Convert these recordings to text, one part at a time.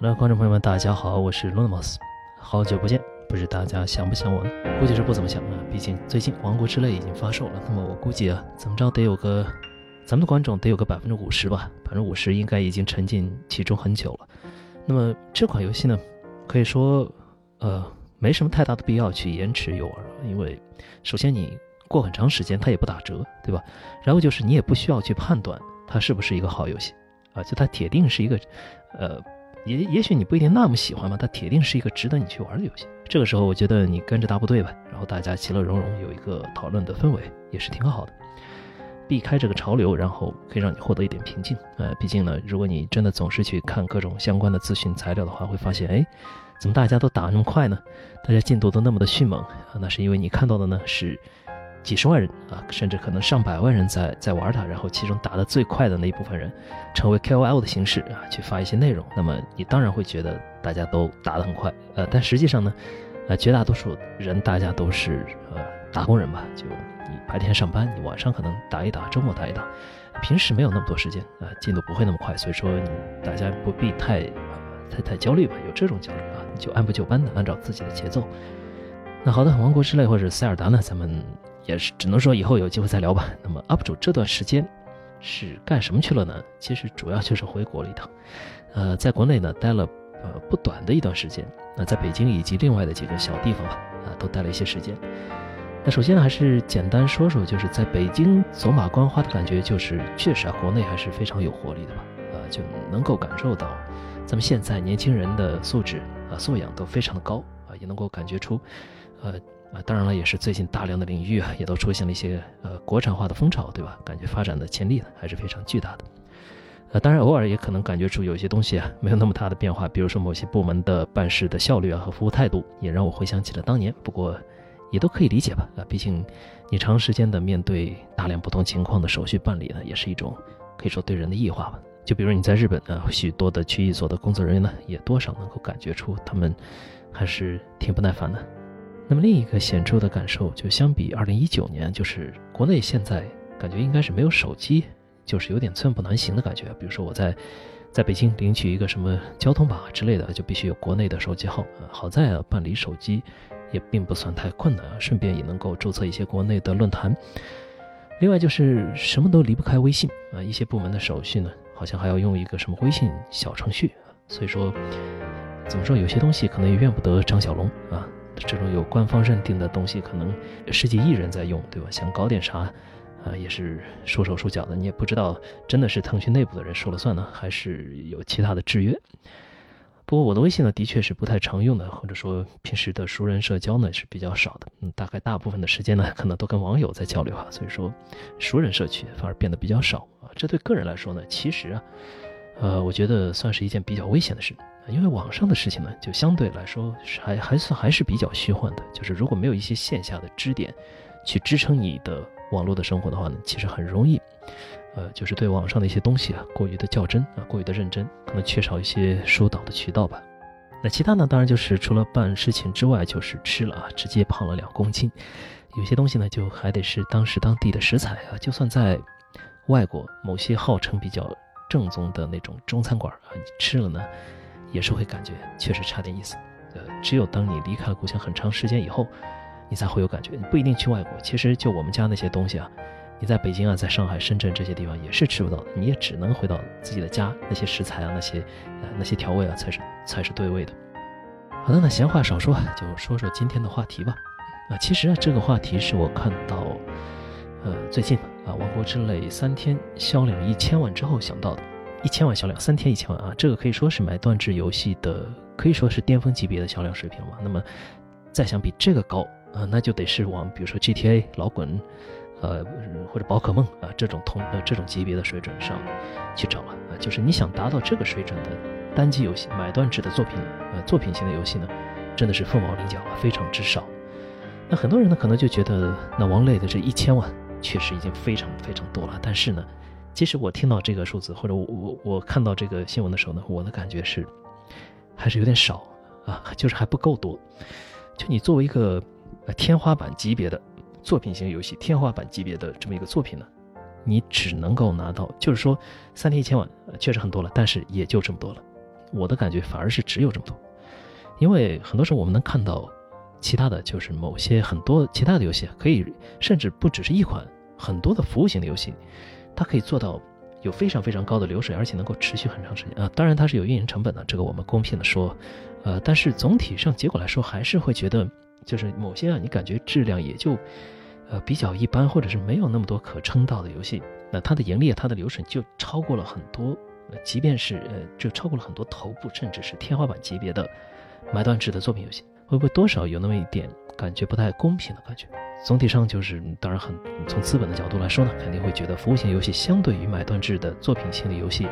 那观众朋友们，大家好，我是 Lunamus，好久不见，不知大家想不想我呢？估计是不怎么想啊，毕竟最近《王国之泪》已经发售了，那么我估计啊，怎么着得有个咱们的观众得有个百分之五十吧，百分之五十应该已经沉浸其中很久了。那么这款游戏呢，可以说呃没什么太大的必要去延迟游玩了，因为首先你过很长时间它也不打折，对吧？然后就是你也不需要去判断它是不是一个好游戏。啊，就它铁定是一个，呃，也也许你不一定那么喜欢嘛，它铁定是一个值得你去玩的游戏。这个时候，我觉得你跟着大部队吧，然后大家其乐融融，有一个讨论的氛围，也是挺好的。避开这个潮流，然后可以让你获得一点平静。呃，毕竟呢，如果你真的总是去看各种相关的资讯材料的话，会发现，哎，怎么大家都打那么快呢？大家进度都那么的迅猛，那是因为你看到的呢是。几十万人啊，甚至可能上百万人在在玩它，然后其中打得最快的那一部分人，成为 KOL 的形式啊，去发一些内容。那么你当然会觉得大家都打得很快，呃，但实际上呢，呃，绝大多数人大家都是呃打工人吧，就你白天上班，你晚上可能打一打，周末打一打，平时没有那么多时间啊，进度不会那么快，所以说你大家不必太太太焦虑吧，有这种焦虑啊，你就按部就班的按照自己的节奏。那好的，王国之泪或者塞尔达呢，咱们。也是只能说以后有机会再聊吧。那么 UP 主这段时间是干什么去了呢？其实主要就是回国了一趟，呃，在国内呢待了呃不短的一段时间。那在北京以及另外的几个小地方吧，啊，都待了一些时间。那首先呢，还是简单说说，就是在北京走马观花的感觉，就是确实啊，国内还是非常有活力的吧，呃，就能够感受到咱们现在年轻人的素质啊素养都非常的高啊，也能够感觉出，呃。啊，当然了，也是最近大量的领域啊，也都出现了一些呃国产化的风潮，对吧？感觉发展的潜力呢还是非常巨大的。呃，当然偶尔也可能感觉出有些东西啊没有那么大的变化，比如说某些部门的办事的效率啊和服务态度，也让我回想起了当年。不过也都可以理解吧？啊，毕竟你长时间的面对大量不同情况的手续办理呢，也是一种可以说对人的异化吧。就比如你在日本啊，许多的区域所的工作人员呢，也多少能够感觉出他们还是挺不耐烦的。那么另一个显著的感受，就相比二零一九年，就是国内现在感觉应该是没有手机，就是有点寸步难行的感觉。比如说我在在北京领取一个什么交通码之类的，就必须有国内的手机号。好在啊，办理手机也并不算太困难，顺便也能够注册一些国内的论坛。另外就是什么都离不开微信啊，一些部门的手续呢，好像还要用一个什么微信小程序。所以说，怎么说，有些东西可能也怨不得张小龙啊。这种有官方认定的东西，可能十几亿人在用，对吧？想搞点啥，啊，也是束手束脚的。你也不知道，真的是腾讯内部的人说了算呢，还是有其他的制约。不过我的微信呢，的确是不太常用的，或者说平时的熟人社交呢是比较少的。嗯，大概大部分的时间呢，可能都跟网友在交流哈，所以说熟人社区反而变得比较少啊。这对个人来说呢，其实啊，呃，我觉得算是一件比较危险的事。因为网上的事情呢，就相对来说还还算还是比较虚幻的。就是如果没有一些线下的支点，去支撑你的网络的生活的话呢，其实很容易，呃，就是对网上的一些东西啊，过于的较真啊，过于的认真，可能缺少一些疏导的渠道吧。那其他呢，当然就是除了办事情之外，就是吃了啊，直接胖了两公斤。有些东西呢，就还得是当时当地的食材啊，就算在外国某些号称比较正宗的那种中餐馆啊，你吃了呢。也是会感觉确实差点意思，呃，只有当你离开了故乡很长时间以后，你才会有感觉。你不一定去外国，其实就我们家那些东西啊，你在北京啊，在上海、深圳这些地方也是吃不到的。你也只能回到自己的家，那些食材啊，那些呃那些调味啊，才是才是对味的。好的，那闲话少说，就说说今天的话题吧。啊，其实啊，这个话题是我看到，呃，最近啊，《王国之泪》三天销量一千万之后想到的。一千万销量，三天一千万啊！这个可以说是买断制游戏的，可以说是巅峰级别的销量水平了。那么，再想比这个高啊，那就得是往比如说 GTA、老滚，呃，或者宝可梦啊这种同呃这种级别的水准上去找了啊。就是你想达到这个水准的单机游戏，买断制的作品，呃，作品型的游戏呢，真的是凤毛麟角啊，非常之少。那很多人呢，可能就觉得那王磊的这一千万确实已经非常非常多了，但是呢。其实我听到这个数字，或者我我我看到这个新闻的时候呢，我的感觉是，还是有点少啊，就是还不够多。就你作为一个呃天花板级别的作品型游戏，天花板级别的这么一个作品呢，你只能够拿到，就是说三天一千万确实很多了，但是也就这么多了。我的感觉反而是只有这么多，因为很多时候我们能看到其他的就是某些很多其他的游戏可以，甚至不只是一款，很多的服务型的游戏，它可以做到有非常非常高的流水，而且能够持续很长时间啊。当然它是有运营成本的，这个我们公平的说，呃，但是总体上结果来说，还是会觉得就是某些让你感觉质量也就呃比较一般，或者是没有那么多可称道的游戏，那它的盈利、它的流水就超过了很多。即便是呃，就超过了很多头部，甚至是天花板级别的买断制的作品游戏，会不会多少有那么一点感觉不太公平的感觉？总体上就是，当然很从资本的角度来说呢，肯定会觉得服务型游戏相对于买断制的作品型的游戏，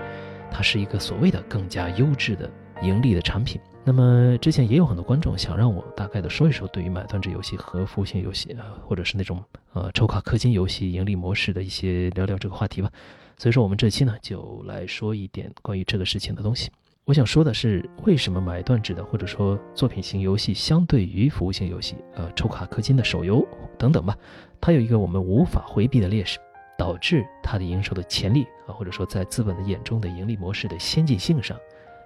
它是一个所谓的更加优质的盈利的产品。那么之前也有很多观众想让我大概的说一说对于买断制游戏和服务型游戏，或者是那种呃抽卡氪金游戏盈利模式的一些聊聊这个话题吧。所以说，我们这期呢就来说一点关于这个事情的东西。我想说的是，为什么买断制的或者说作品型游戏相对于服务型游戏，呃，抽卡氪金的手游等等吧，它有一个我们无法回避的劣势，导致它的营收的潜力啊，或者说在资本的眼中的盈利模式的先进性上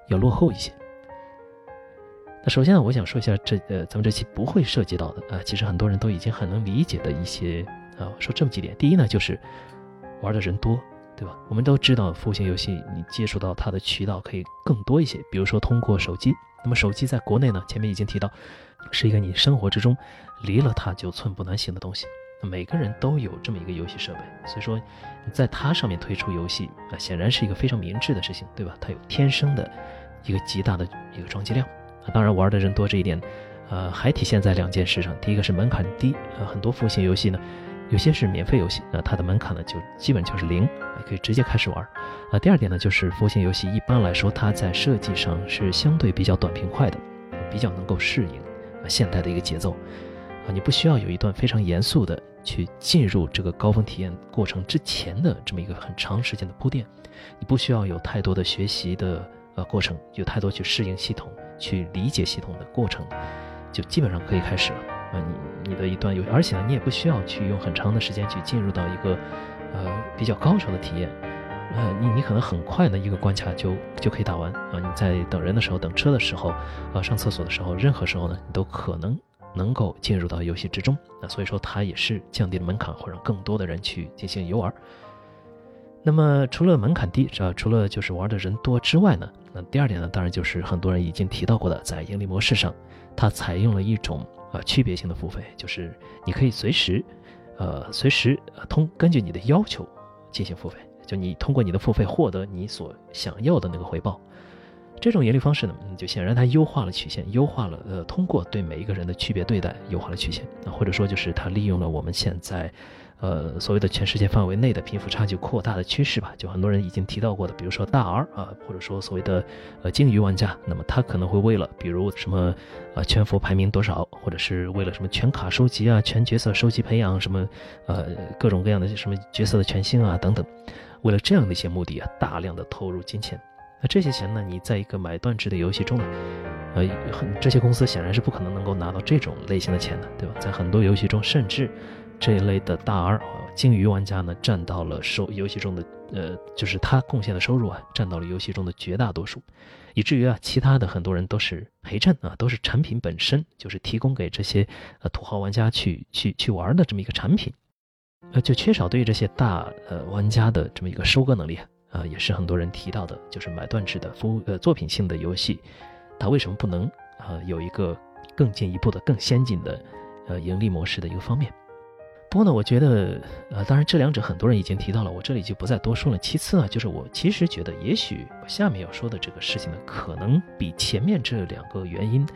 要落后一些。那首先呢，我想说一下这呃，咱们这期不会涉及到的啊，其实很多人都已经很能理解的一些啊，说这么几点。第一呢，就是玩的人多。对吧？我们都知道，服务型游戏你接触到它的渠道可以更多一些，比如说通过手机。那么手机在国内呢，前面已经提到，是一个你生活之中离了它就寸步难行的东西。每个人都有这么一个游戏设备，所以说你在它上面推出游戏啊，显然是一个非常明智的事情，对吧？它有天生的一个极大的一个装机量。当然，玩的人多这一点，呃，还体现在两件事上。第一个是门槛低，呃，很多服务型游戏呢。有些是免费游戏，那它的门槛呢就基本就是零，可以直接开始玩。啊，第二点呢就是服务型游戏一般来说它在设计上是相对比较短平快的，比较能够适应现代的一个节奏。啊，你不需要有一段非常严肃的去进入这个高峰体验过程之前的这么一个很长时间的铺垫，你不需要有太多的学习的呃过程，有太多去适应系统、去理解系统的过程，就基本上可以开始了。你你的一段游戏，而且呢，你也不需要去用很长的时间去进入到一个，呃，比较高潮的体验，呃，你你可能很快的一个关卡就就可以打完啊。你在等人的时候、等车的时候、啊上厕所的时候，任何时候呢，你都可能能够进入到游戏之中。那所以说，它也是降低了门槛，会让更多的人去进行游玩。那么除了门槛低，啊，除了就是玩的人多之外呢，那第二点呢，当然就是很多人已经提到过的，在盈利模式上，它采用了一种。呃，区别性的付费就是你可以随时，呃，随时通根据你的要求进行付费，就你通过你的付费获得你所想要的那个回报。这种盈利方式呢，就显然它优化了曲线，优化了呃，通过对每一个人的区别对待，优化了曲线。那或者说就是它利用了我们现在。呃，所谓的全世界范围内的贫富差距扩大的趋势吧，就很多人已经提到过的，比如说大 R 啊，或者说所谓的呃鲸鱼玩家，那么他可能会为了比如什么呃全服排名多少，或者是为了什么全卡收集啊、全角色收集培养什么呃各种各样的什么角色的全新啊等等，为了这样的一些目的啊，大量的投入金钱。这些钱呢，你在一个买断制的游戏中呢，呃，很这些公司显然是不可能能够拿到这种类型的钱的，对吧？在很多游戏中，甚至。这一类的大 R 鲸鱼玩家呢，占到了收游戏中的呃，就是他贡献的收入啊，占到了游戏中的绝大多数，以至于啊，其他的很多人都是陪衬啊，都是产品本身就是提供给这些呃土豪玩家去去去玩的这么一个产品，呃，就缺少对于这些大呃玩家的这么一个收割能力啊，啊也是很多人提到的，就是买断制的服务呃作品性的游戏，它为什么不能啊有一个更进一步的更先进的呃盈利模式的一个方面？不过呢，我觉得，呃，当然这两者很多人已经提到了，我这里就不再多说了。其次呢，就是我其实觉得，也许我下面要说的这个事情呢，可能比前面这两个原因，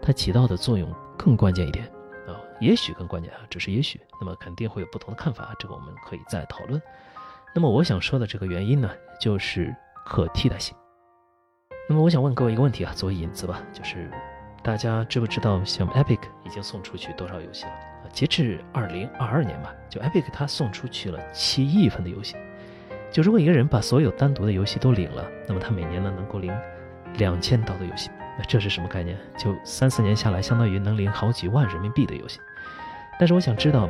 它起到的作用更关键一点啊，也许更关键啊，只是也许。那么肯定会有不同的看法，这个我们可以再讨论。那么我想说的这个原因呢，就是可替代性。那么我想问各位一个问题啊，作为引子吧，就是大家知不知道，像 Epic 已经送出去多少游戏了？截至二零二二年吧，就 Epic 它送出去了七亿份的游戏。就如果一个人把所有单独的游戏都领了，那么他每年呢能够领两千刀的游戏。那这是什么概念？就三四年下来，相当于能领好几万人民币的游戏。但是我想知道，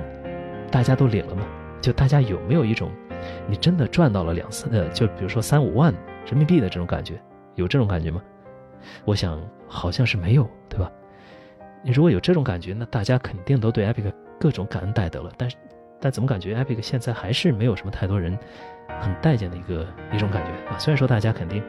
大家都领了吗？就大家有没有一种，你真的赚到了两三呃，就比如说三五万人民币的这种感觉？有这种感觉吗？我想好像是没有，对吧？你如果有这种感觉，那大家肯定都对 Epic 各种感恩戴德了。但是，但怎么感觉 Epic 现在还是没有什么太多人很待见的一个一种感觉啊？虽然说大家肯定，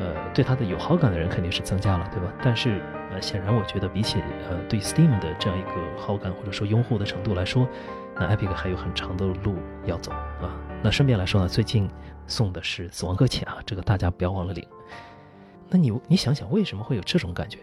呃，对它的有好感的人肯定是增加了，对吧？但是，呃，显然我觉得比起呃对 Steam 的这样一个好感或者说拥护的程度来说，那 Epic 还有很长的路要走啊。那顺便来说呢，最近送的是死亡搁浅啊，这个大家不要忘了领。那你你想想，为什么会有这种感觉？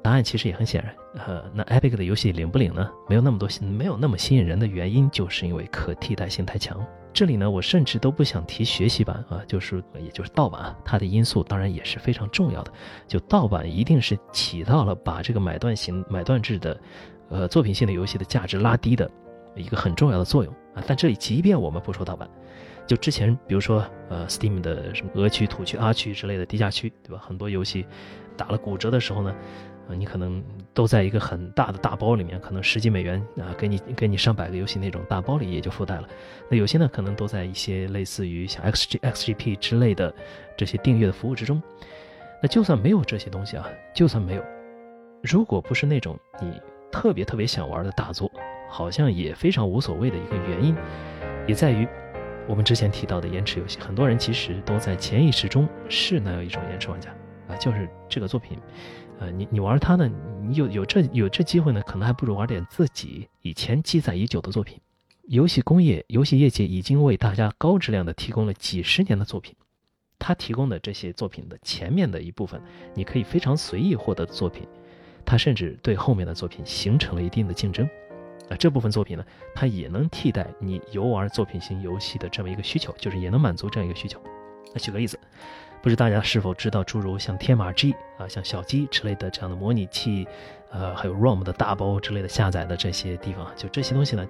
答案其实也很显然，呃，那 Epic 的游戏领不领呢？没有那么多，没有那么吸引人的原因，就是因为可替代性太强。这里呢，我甚至都不想提学习版啊，就是也就是盗版啊，它的因素当然也是非常重要的。就盗版一定是起到了把这个买断型、买断制的，呃，作品性的游戏的价值拉低的一个很重要的作用啊。但这里即便我们不说盗版，就之前比如说呃，Steam 的什么俄区、土区、阿区之类的低价区，对吧？很多游戏打了骨折的时候呢。啊，你可能都在一个很大的大包里面，可能十几美元啊，给你给你上百个游戏那种大包里也就附带了。那有些呢，可能都在一些类似于像 XG XGP 之类的这些订阅的服务之中。那就算没有这些东西啊，就算没有，如果不是那种你特别特别想玩的大作，好像也非常无所谓的一个原因，也在于我们之前提到的延迟游戏，很多人其实都在潜意识中是那样一种延迟玩家啊，就是这个作品。呃，你你玩它呢，你有有这有这机会呢，可能还不如玩点自己以前积攒已久的作品。游戏工业、游戏业界已经为大家高质量的提供了几十年的作品，它提供的这些作品的前面的一部分，你可以非常随意获得的作品，它甚至对后面的作品形成了一定的竞争。啊，这部分作品呢，它也能替代你游玩作品型游戏的这么一个需求，就是也能满足这样一个需求。那举个例子。不知大家是否知道，诸如像天马 G 啊、像小鸡之类的这样的模拟器，呃，还有 ROM 的大包之类的下载的这些地方，就这些东西呢，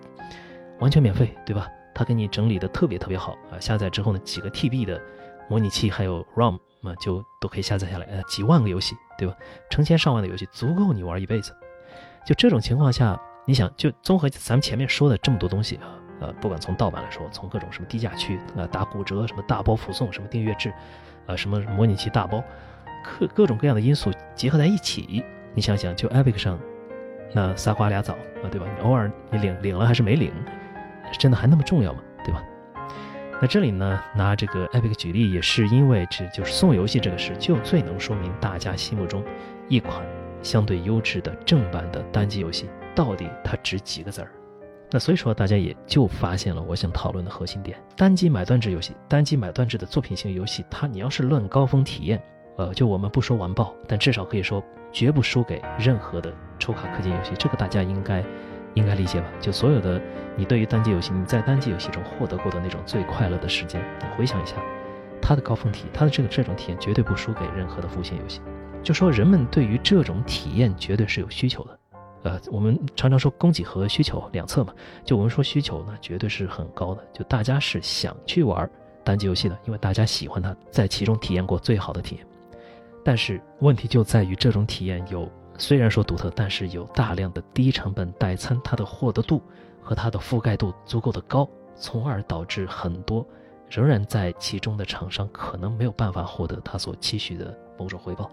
完全免费，对吧？它给你整理的特别特别好啊，下载之后呢，几个 TB 的模拟器还有 ROM 嘛，就都可以下载下来，呃，几万个游戏，对吧？成千上万的游戏，足够你玩一辈子。就这种情况下，你想，就综合咱们前面说的这么多东西啊，呃，不管从盗版来说，从各种什么低价区啊、打骨折、什么大包附送、什么订阅制。啊，什么模拟器大包，各各种各样的因素结合在一起，你想想，就 Epic 上，那仨瓜俩枣啊，对吧？你偶尔你领领了还是没领，真的还那么重要吗？对吧？那这里呢，拿这个 Epic 举例，也是因为这就是送游戏这个事，就最能说明大家心目中一款相对优质的正版的单机游戏到底它值几个子儿。那所以说，大家也就发现了我想讨论的核心点：单机买断制游戏，单机买断制的作品型游戏，它你要是论高峰体验，呃，就我们不说完爆，但至少可以说绝不输给任何的抽卡氪金游戏。这个大家应该应该理解吧？就所有的你对于单机游戏，你在单机游戏中获得过的那种最快乐的时间，你回想一下，它的高峰体，它的这个这种体验绝对不输给任何的服务性游戏。就说人们对于这种体验绝对是有需求的。呃，我们常常说供给和需求两侧嘛，就我们说需求呢，绝对是很高的，就大家是想去玩单机游戏的，因为大家喜欢它，在其中体验过最好的体验。但是问题就在于这种体验有虽然说独特，但是有大量的低成本代餐，它的获得度和它的覆盖度足够的高，从而导致很多仍然在其中的厂商可能没有办法获得他所期许的某种回报。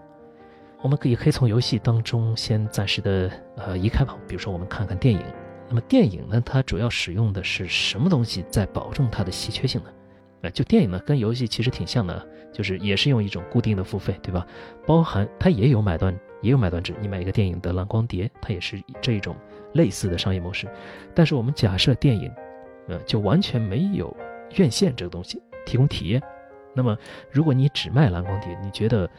我们可以可以从游戏当中先暂时的呃移开吧，比如说我们看看电影。那么电影呢，它主要使用的是什么东西在保证它的稀缺性呢？呃，就电影呢跟游戏其实挺像的，就是也是用一种固定的付费，对吧？包含它也有买断，也有买断制。你买一个电影的蓝光碟，它也是这一种类似的商业模式。但是我们假设电影，呃，就完全没有院线这个东西提供体验。那么如果你只卖蓝光碟，你觉得？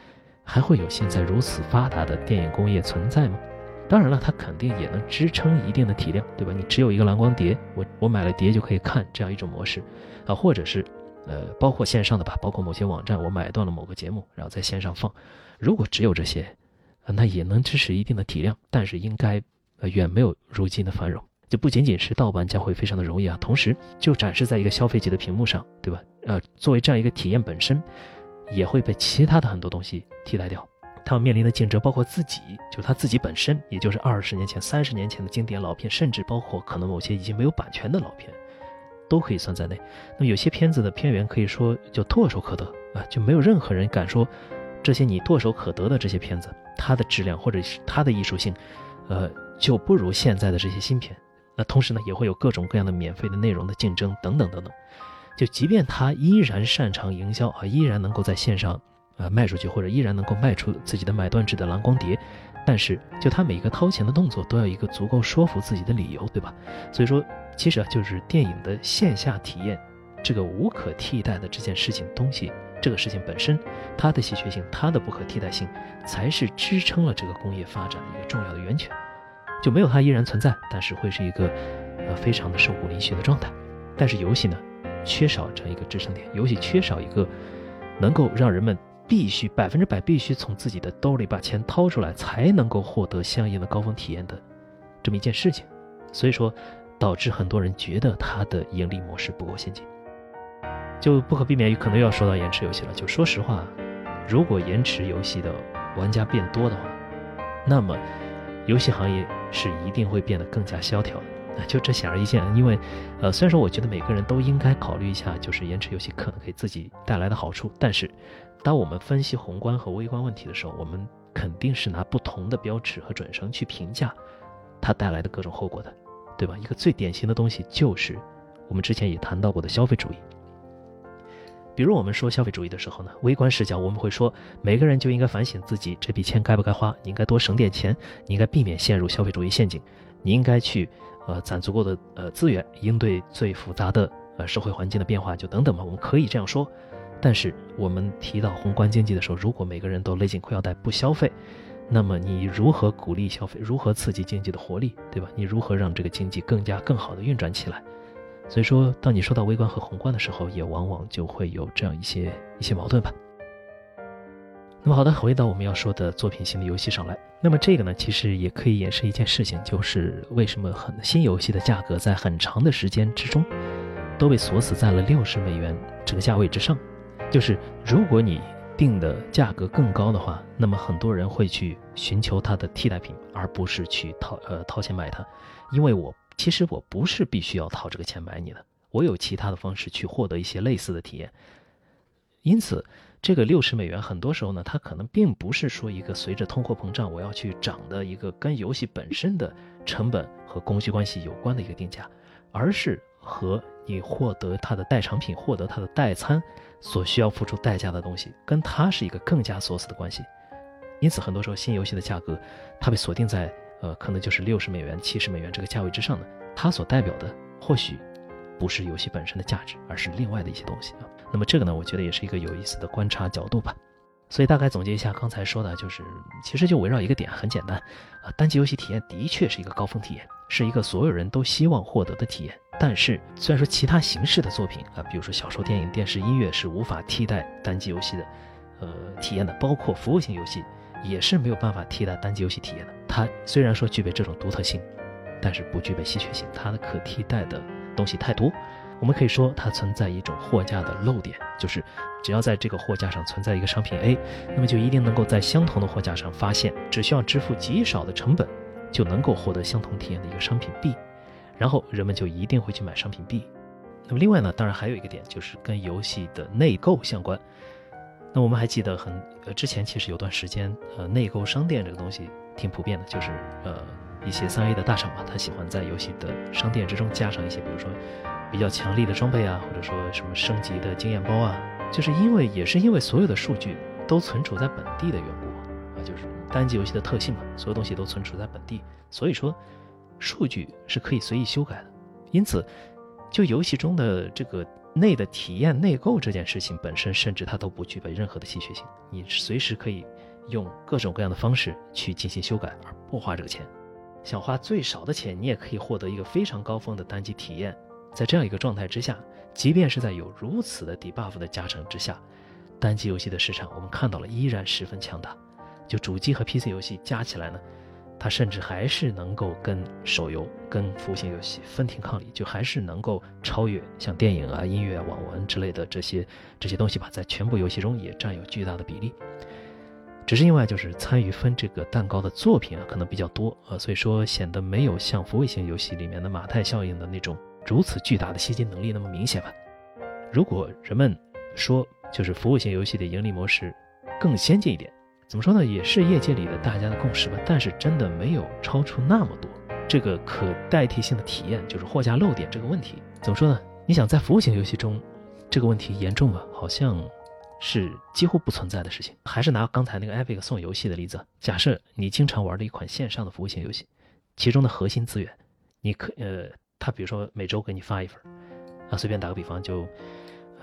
还会有现在如此发达的电影工业存在吗？当然了，它肯定也能支撑一定的体量，对吧？你只有一个蓝光碟，我我买了碟就可以看这样一种模式，啊，或者是，呃，包括线上的吧，包括某些网站，我买断了某个节目，然后在线上放。如果只有这些，那也能支持一定的体量，但是应该，呃，远没有如今的繁荣。就不仅仅是盗版将会非常的容易啊，同时就展示在一个消费级的屏幕上，对吧？呃，作为这样一个体验本身。也会被其他的很多东西替代掉，他们面临的竞争包括自己，就他自己本身，也就是二十年前、三十年前的经典老片，甚至包括可能某些已经没有版权的老片，都可以算在内。那么有些片子的片源可以说就唾手可得啊，就没有任何人敢说这些你唾手可得的这些片子，它的质量或者是它的艺术性，呃，就不如现在的这些新片。那同时呢，也会有各种各样的免费的内容的竞争等等等等。就即便他依然擅长营销啊，依然能够在线上呃卖出去，或者依然能够卖出自己的买断制的蓝光碟，但是就他每一个掏钱的动作都要一个足够说服自己的理由，对吧？所以说，其实啊，就是电影的线下体验这个无可替代的这件事情东西。这个事情本身，它的稀缺性，它的不可替代性，才是支撑了这个工业发展的一个重要的源泉。就没有它依然存在，但是会是一个呃非常的瘦骨嶙峋的状态。但是游戏呢，缺少这样一个支撑点，游戏缺少一个能够让人们必须百分之百必须从自己的兜里把钱掏出来才能够获得相应的高峰体验的这么一件事情。所以说，导致很多人觉得它的盈利模式不够先进。就不可避免可能又要说到延迟游戏了。就说实话，如果延迟游戏的玩家变多的话，那么游戏行业是一定会变得更加萧条的。就这显而易见，因为，呃，虽然说我觉得每个人都应该考虑一下，就是延迟游戏可能给自己带来的好处，但是，当我们分析宏观和微观问题的时候，我们肯定是拿不同的标尺和准绳去评价它带来的各种后果的，对吧？一个最典型的东西就是我们之前也谈到过的消费主义。比如我们说消费主义的时候呢，微观视角我们会说，每个人就应该反省自己这笔钱该不该花，你应该多省点钱，你应该避免陷入消费主义陷阱，你应该去呃攒足够的呃资源，应对最复杂的呃社会环境的变化，就等等嘛，我们可以这样说。但是我们提到宏观经济的时候，如果每个人都勒紧裤腰带不消费，那么你如何鼓励消费？如何刺激经济的活力？对吧？你如何让这个经济更加更好的运转起来？所以说，当你说到微观和宏观的时候，也往往就会有这样一些一些矛盾吧。那么好的，回到我们要说的作品型的游戏上来。那么这个呢，其实也可以演示一件事情，就是为什么很新游戏的价格在很长的时间之中都被锁死在了六十美元这个价位之上。就是如果你定的价格更高的话，那么很多人会去寻求它的替代品，而不是去掏呃掏钱买它，因为我。其实我不是必须要掏这个钱买你的，我有其他的方式去获得一些类似的体验。因此，这个六十美元很多时候呢，它可能并不是说一个随着通货膨胀我要去涨的一个跟游戏本身的成本和供需关系有关的一个定价，而是和你获得它的代偿品、获得它的代餐所需要付出代价的东西，跟它是一个更加锁死的关系。因此，很多时候新游戏的价格它被锁定在。呃，可能就是六十美元、七十美元这个价位之上的，它所代表的或许不是游戏本身的价值，而是另外的一些东西啊。那么这个呢，我觉得也是一个有意思的观察角度吧。所以大概总结一下刚才说的，就是其实就围绕一个点，很简单啊，单机游戏体验的确是一个高峰体验，是一个所有人都希望获得的体验。但是虽然说其他形式的作品啊，比如说小说、电影、电视、音乐是无法替代单机游戏的，呃，体验的，包括服务型游戏。也是没有办法替代单机游戏体验的。它虽然说具备这种独特性，但是不具备稀缺性。它的可替代的东西太多，我们可以说它存在一种货架的漏点，就是只要在这个货架上存在一个商品 A，那么就一定能够在相同的货架上发现，只需要支付极少的成本就能够获得相同体验的一个商品 B，然后人们就一定会去买商品 B。那么另外呢，当然还有一个点就是跟游戏的内购相关。那我们还记得很呃，之前其实有段时间，呃，内购商店这个东西挺普遍的，就是呃一些三 A 的大厂嘛，他喜欢在游戏的商店之中加上一些，比如说比较强力的装备啊，或者说什么升级的经验包啊，就是因为也是因为所有的数据都存储在本地的缘故啊，就是单机游戏的特性嘛，所有东西都存储在本地，所以说数据是可以随意修改的，因此就游戏中的这个。内的体验内购这件事情本身，甚至它都不具备任何的稀缺性。你随时可以用各种各样的方式去进行修改，而不花这个钱。想花最少的钱，你也可以获得一个非常高峰的单机体验。在这样一个状态之下，即便是在有如此的 debuff 的加成之下，单机游戏的市场我们看到了依然十分强大。就主机和 PC 游戏加起来呢？它甚至还是能够跟手游、跟服务型游戏分庭抗礼，就还是能够超越像电影啊、音乐、啊网文之类的这些这些东西吧，在全部游戏中也占有巨大的比例。只是因为就是参与分这个蛋糕的作品啊，可能比较多啊，所以说显得没有像服务型游戏里面的马太效应的那种如此巨大的吸金能力那么明显吧。如果人们说就是服务型游戏的盈利模式更先进一点。怎么说呢？也是业界里的大家的共识吧。但是真的没有超出那么多。这个可代替性的体验，就是货架漏点这个问题，怎么说呢？你想在服务型游戏中，这个问题严重吗？好像是几乎不存在的事情。还是拿刚才那个 Epic 送游戏的例子，假设你经常玩的一款线上的服务型游戏，其中的核心资源，你可呃，他比如说每周给你发一份，啊，随便打个比方，就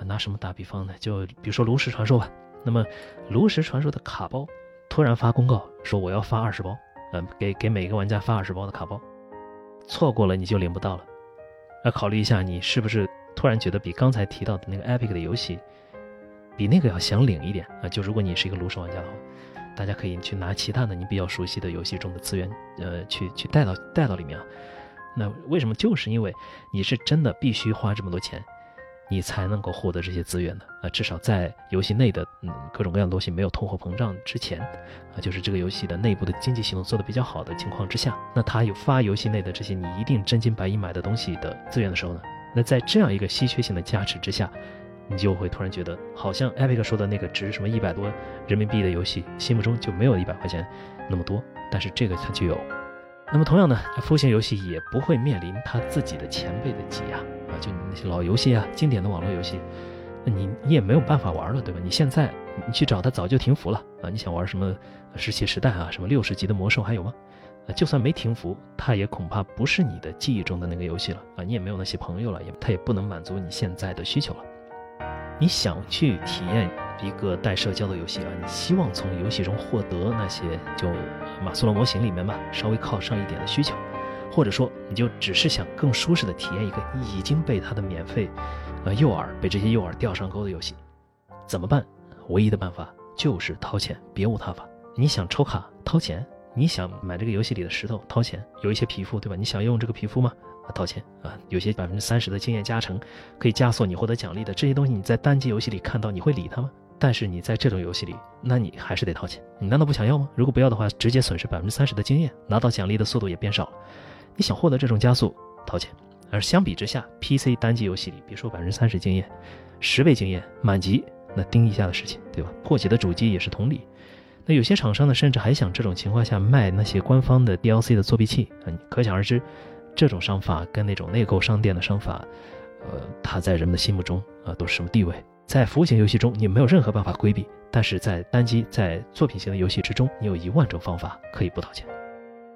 拿什么打比方呢？就比如说炉石传说吧。那么，炉石传说的卡包突然发公告说我要发二十包，嗯，给给每个玩家发二十包的卡包，错过了你就领不到了。要考虑一下，你是不是突然觉得比刚才提到的那个 Epic 的游戏，比那个要想领一点啊？就如果你是一个炉石玩家的话，大家可以去拿其他的你比较熟悉的游戏中的资源，呃，去去带到带到里面啊。那为什么？就是因为你是真的必须花这么多钱。你才能够获得这些资源的啊，至少在游戏内的嗯各种各样的东西没有通货膨胀之前，啊，就是这个游戏的内部的经济系统做得比较好的情况之下，那它有发游戏内的这些你一定真金白银买的东西的资源的时候呢，那在这样一个稀缺性的加持之下，你就会突然觉得好像 Epic 说的那个值什么一百多人民币的游戏，心目中就没有一百块钱那么多，但是这个它就有。那么同样呢，服务型游戏也不会面临它自己的前辈的挤压啊。就你那些老游戏啊，经典的网络游戏，那你你也没有办法玩了，对吧？你现在你去找它早就停服了啊！你想玩什么石器时代啊，什么六十级的魔兽还有吗？啊，就算没停服，它也恐怕不是你的记忆中的那个游戏了啊！你也没有那些朋友了，也它也不能满足你现在的需求了。你想去体验一个带社交的游戏啊？你希望从游戏中获得那些就马斯洛模型里面吧，稍微靠上一点的需求。或者说，你就只是想更舒适的体验一个已经被它的免费，呃诱饵被这些诱饵钓上钩的游戏，怎么办？唯一的办法就是掏钱，别无他法。你想抽卡掏钱，你想买这个游戏里的石头掏钱，有一些皮肤对吧？你想用这个皮肤吗？啊，掏钱啊，有些百分之三十的经验加成可以加速你获得奖励的这些东西，你在单机游戏里看到，你会理他吗？但是你在这种游戏里，那你还是得掏钱。你难道不想要吗？如果不要的话，直接损失百分之三十的经验，拿到奖励的速度也变少了。你想获得这种加速，掏钱；而相比之下，PC 单机游戏里，别说百分之三十经验，十倍经验满级，那叮一下的事情，对吧？破解的主机也是同理。那有些厂商呢，甚至还想这种情况下卖那些官方的 DLC 的作弊器啊，可想而知，这种商法跟那种内购商店的商法，呃，它在人们的心目中啊都是什么地位？在服务型游戏中，你没有任何办法规避；但是在单机、在作品型的游戏之中，你有一万种方法可以不掏钱。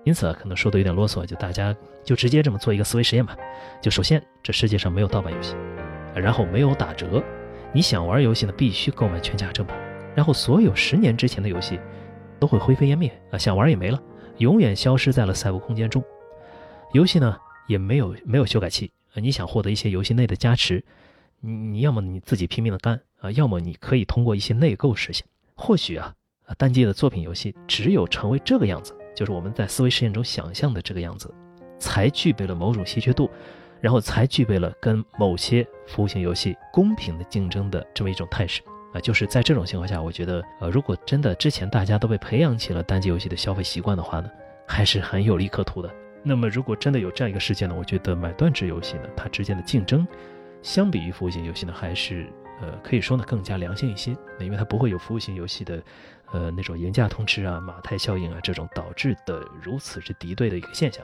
因此啊，可能说的有点啰嗦，就大家就直接这么做一个思维实验吧。就首先，这世界上没有盗版游戏，然后没有打折，你想玩游戏呢，必须购买全价正版。然后所有十年之前的游戏都会灰飞烟灭啊，想玩也没了，永远消失在了赛博空间中。游戏呢也没有没有修改器啊，你想获得一些游戏内的加持，你你要么你自己拼命的干啊，要么你可以通过一些内购实现。或许啊，单机的作品游戏只有成为这个样子。就是我们在思维实验中想象的这个样子，才具备了某种稀缺度，然后才具备了跟某些服务型游戏公平的竞争的这么一种态势啊。就是在这种情况下，我觉得，呃，如果真的之前大家都被培养起了单机游戏的消费习惯的话呢，还是很有利可图的。那么，如果真的有这样一个事件呢，我觉得买断制游戏呢，它之间的竞争，相比于服务型游戏呢，还是呃，可以说呢更加良性一些，因为它不会有服务型游戏的。呃，那种赢价通吃啊、马太效应啊，这种导致的如此之敌对的一个现象，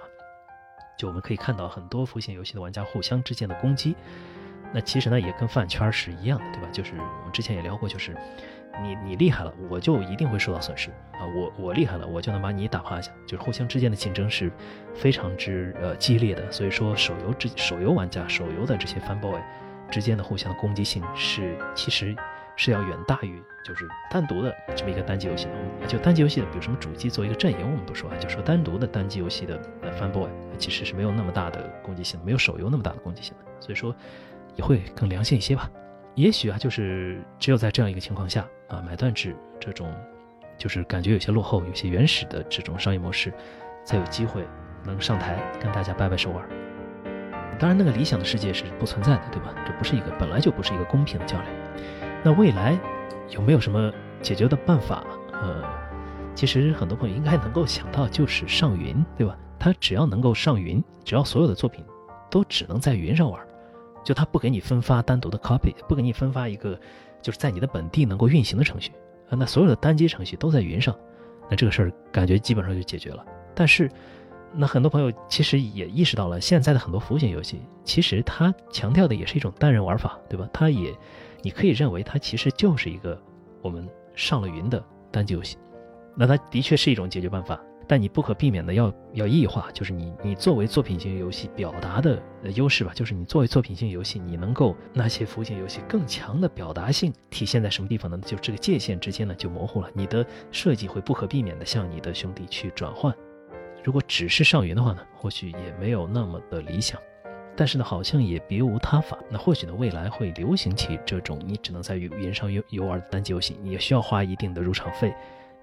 就我们可以看到很多服务型游戏的玩家互相之间的攻击，那其实呢也跟饭圈是一样的，对吧？就是我们之前也聊过，就是你你厉害了，我就一定会受到损失啊，我我厉害了，我就能把你打趴下，就是互相之间的竞争是非常之呃激烈的。所以说，手游之手游玩家、手游的这些 fanboy 之间的互相的攻击性是其实。是要远大于就是单独的这么一个单机游戏的，就单机游戏的，比如什么主机做一个阵营，我们不说啊，就说单独的单机游戏的 fanboy，其实是没有那么大的攻击性，没有手游那么大的攻击性的，所以说也会更良性一些吧。也许啊，就是只有在这样一个情况下啊，买断制这种就是感觉有些落后、有些原始的这种商业模式，才有机会能上台跟大家掰掰手腕。当然，那个理想的世界是不存在的，对吧？这不是一个本来就不是一个公平的较量。那未来有没有什么解决的办法？呃，其实很多朋友应该能够想到，就是上云，对吧？它只要能够上云，只要所有的作品都只能在云上玩，就它不给你分发单独的 copy，不给你分发一个就是在你的本地能够运行的程序，啊那所有的单机程序都在云上，那这个事儿感觉基本上就解决了。但是，那很多朋友其实也意识到了，现在的很多服务型游戏，其实它强调的也是一种单人玩法，对吧？它也，你可以认为它其实就是一个我们上了云的单机游戏。那它的确是一种解决办法。但你不可避免的要要异化，就是你你作为作品型游戏表达的优势吧，就是你作为作品型游戏，你能够那些服务型游戏更强的表达性体现在什么地方呢？就这个界限之间呢就模糊了，你的设计会不可避免的向你的兄弟去转换。如果只是上云的话呢，或许也没有那么的理想，但是呢好像也别无他法。那或许呢未来会流行起这种你只能在云上游游玩的单机游戏，你也需要花一定的入场费。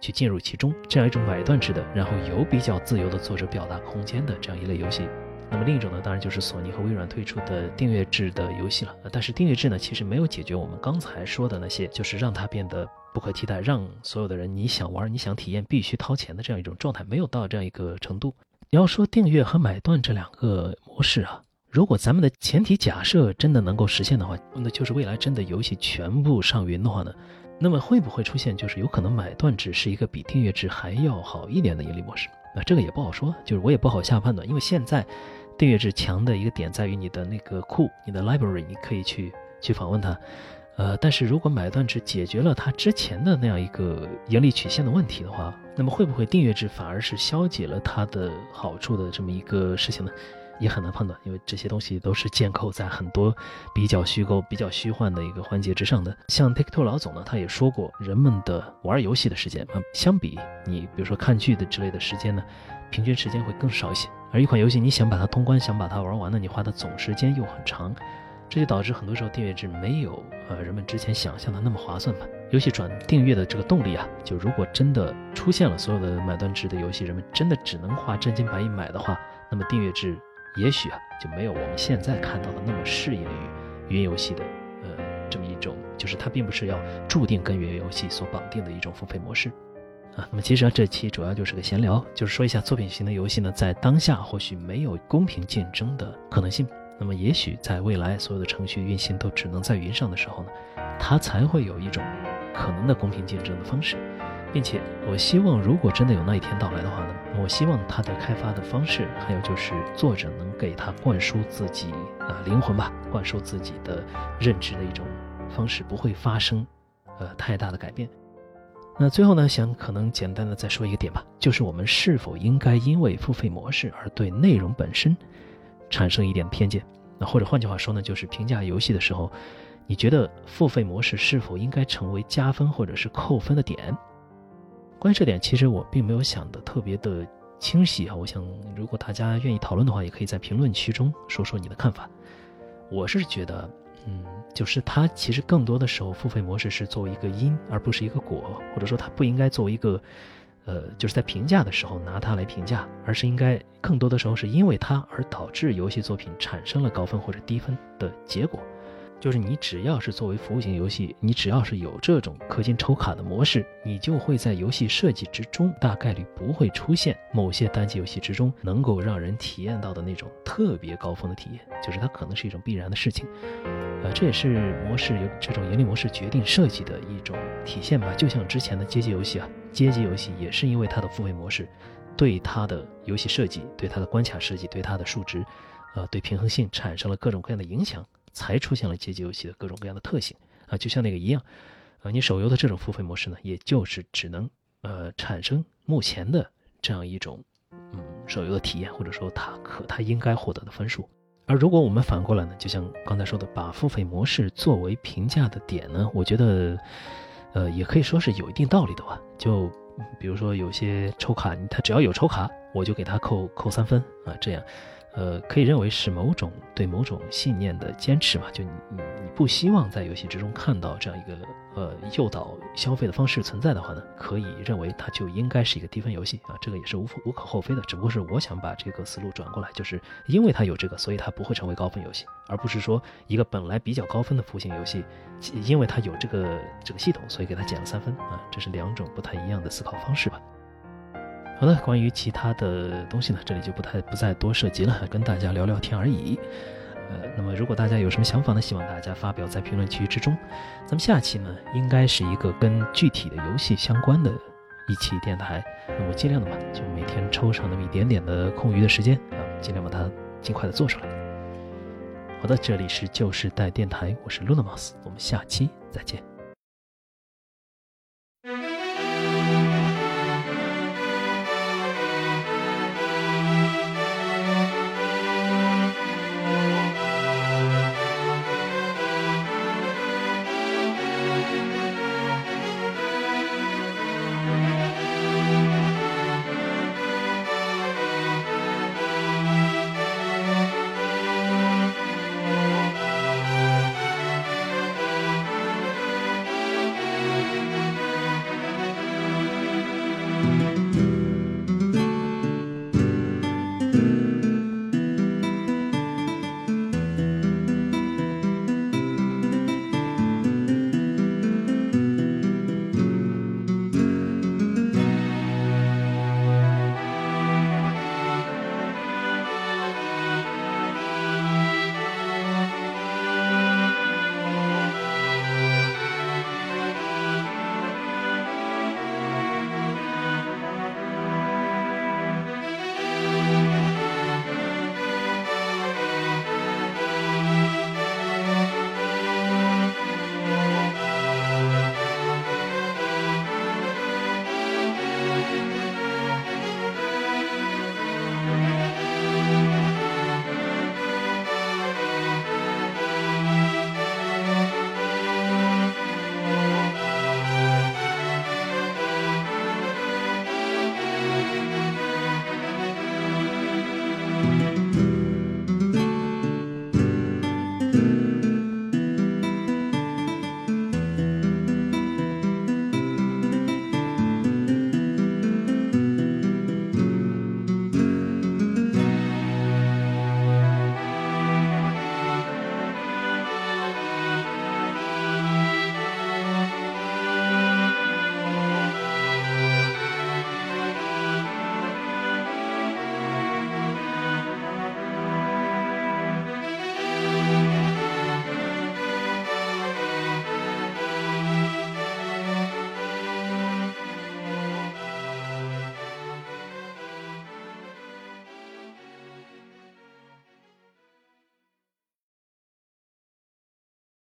去进入其中这样一种买断制的，然后有比较自由的作者表达空间的这样一类游戏。那么另一种呢，当然就是索尼和微软推出的订阅制的游戏了。但是订阅制呢，其实没有解决我们刚才说的那些，就是让它变得不可替代，让所有的人你想玩、你想体验必须掏钱的这样一种状态，没有到这样一个程度。你要说订阅和买断这两个模式啊，如果咱们的前提假设真的能够实现的话，那就是未来真的游戏全部上云的话呢？那么会不会出现，就是有可能买断制是一个比订阅制还要好一点的盈利模式？那这个也不好说，就是我也不好下判断，因为现在订阅制强的一个点在于你的那个库，你的 library，你可以去去访问它。呃，但是如果买断制解决了它之前的那样一个盈利曲线的问题的话，那么会不会订阅制反而是消解了它的好处的这么一个事情呢？也很难判断，因为这些东西都是建构在很多比较虚构、比较虚幻的一个环节之上的。像 Take Two 老总呢，他也说过，人们的玩游戏的时间啊，相比你比如说看剧的之类的时间呢，平均时间会更少一些。而一款游戏你想把它通关、想把它玩完呢，你花的总时间又很长，这就导致很多时候订阅制没有呃人们之前想象的那么划算吧。游戏转订阅的这个动力啊，就如果真的出现了所有的买断制的游戏，人们真的只能花真金白银买的话，那么订阅制。也许啊，就没有我们现在看到的那么适应于云游戏的，呃，这么一种，就是它并不是要注定跟云游戏所绑定的一种付费模式，啊，那么其实啊，这期主要就是个闲聊，就是说一下作品型的游戏呢，在当下或许没有公平竞争的可能性，那么也许在未来所有的程序运行都只能在云上的时候呢，它才会有一种可能的公平竞争的方式。并且，我希望如果真的有那一天到来的话呢，我希望它的开发的方式，还有就是作者能给他灌输自己啊灵魂吧，灌输自己的认知的一种方式，不会发生呃太大的改变。那最后呢，想可能简单的再说一个点吧，就是我们是否应该因为付费模式而对内容本身产生一点偏见？那或者换句话说呢，就是评价游戏的时候，你觉得付费模式是否应该成为加分或者是扣分的点？关于这点，其实我并没有想的特别的清晰啊。我想，如果大家愿意讨论的话，也可以在评论区中说说你的看法。我是觉得，嗯，就是它其实更多的时候，付费模式是作为一个因，而不是一个果，或者说它不应该作为一个，呃，就是在评价的时候拿它来评价，而是应该更多的时候是因为它而导致游戏作品产生了高分或者低分的结果。就是你只要是作为服务型游戏，你只要是有这种氪金抽卡的模式，你就会在游戏设计之中大概率不会出现某些单机游戏之中能够让人体验到的那种特别高峰的体验，就是它可能是一种必然的事情。呃，这也是模式有这种盈利模式决定设计的一种体现吧。就像之前的街机游戏啊，街机游戏也是因为它的付费模式，对它的游戏设计、对它的关卡设计、对它的数值，呃，对平衡性产生了各种各样的影响。才出现了街机游戏的各种各样的特性啊，就像那个一样，啊，你手游的这种付费模式呢，也就是只能呃产生目前的这样一种嗯手游的体验，或者说它可它应该获得的分数。而如果我们反过来呢，就像刚才说的，把付费模式作为评价的点呢，我觉得呃也可以说是有一定道理的吧。就比如说有些抽卡，它只要有抽卡，我就给它扣扣三分啊，这样。呃，可以认为是某种对某种信念的坚持嘛？就你你你不希望在游戏之中看到这样一个呃诱导消费的方式存在的话呢，可以认为它就应该是一个低分游戏啊，这个也是无无可厚非的。只不过是我想把这个思路转过来，就是因为它有这个，所以它不会成为高分游戏，而不是说一个本来比较高分的服务型游戏，因为它有这个这个系统，所以给它减了三分啊，这是两种不太一样的思考方式吧。好的，关于其他的东西呢，这里就不太不再多涉及了，跟大家聊聊天而已。呃，那么如果大家有什么想法呢，希望大家发表在评论区之中。咱们下期呢，应该是一个跟具体的游戏相关的一期电台。那我尽量的吧，就每天抽上那么一点点的空余的时间啊，尽量把它尽快的做出来。好的，这里是旧时代电台，我是 Luna Mouse，我们下期再见。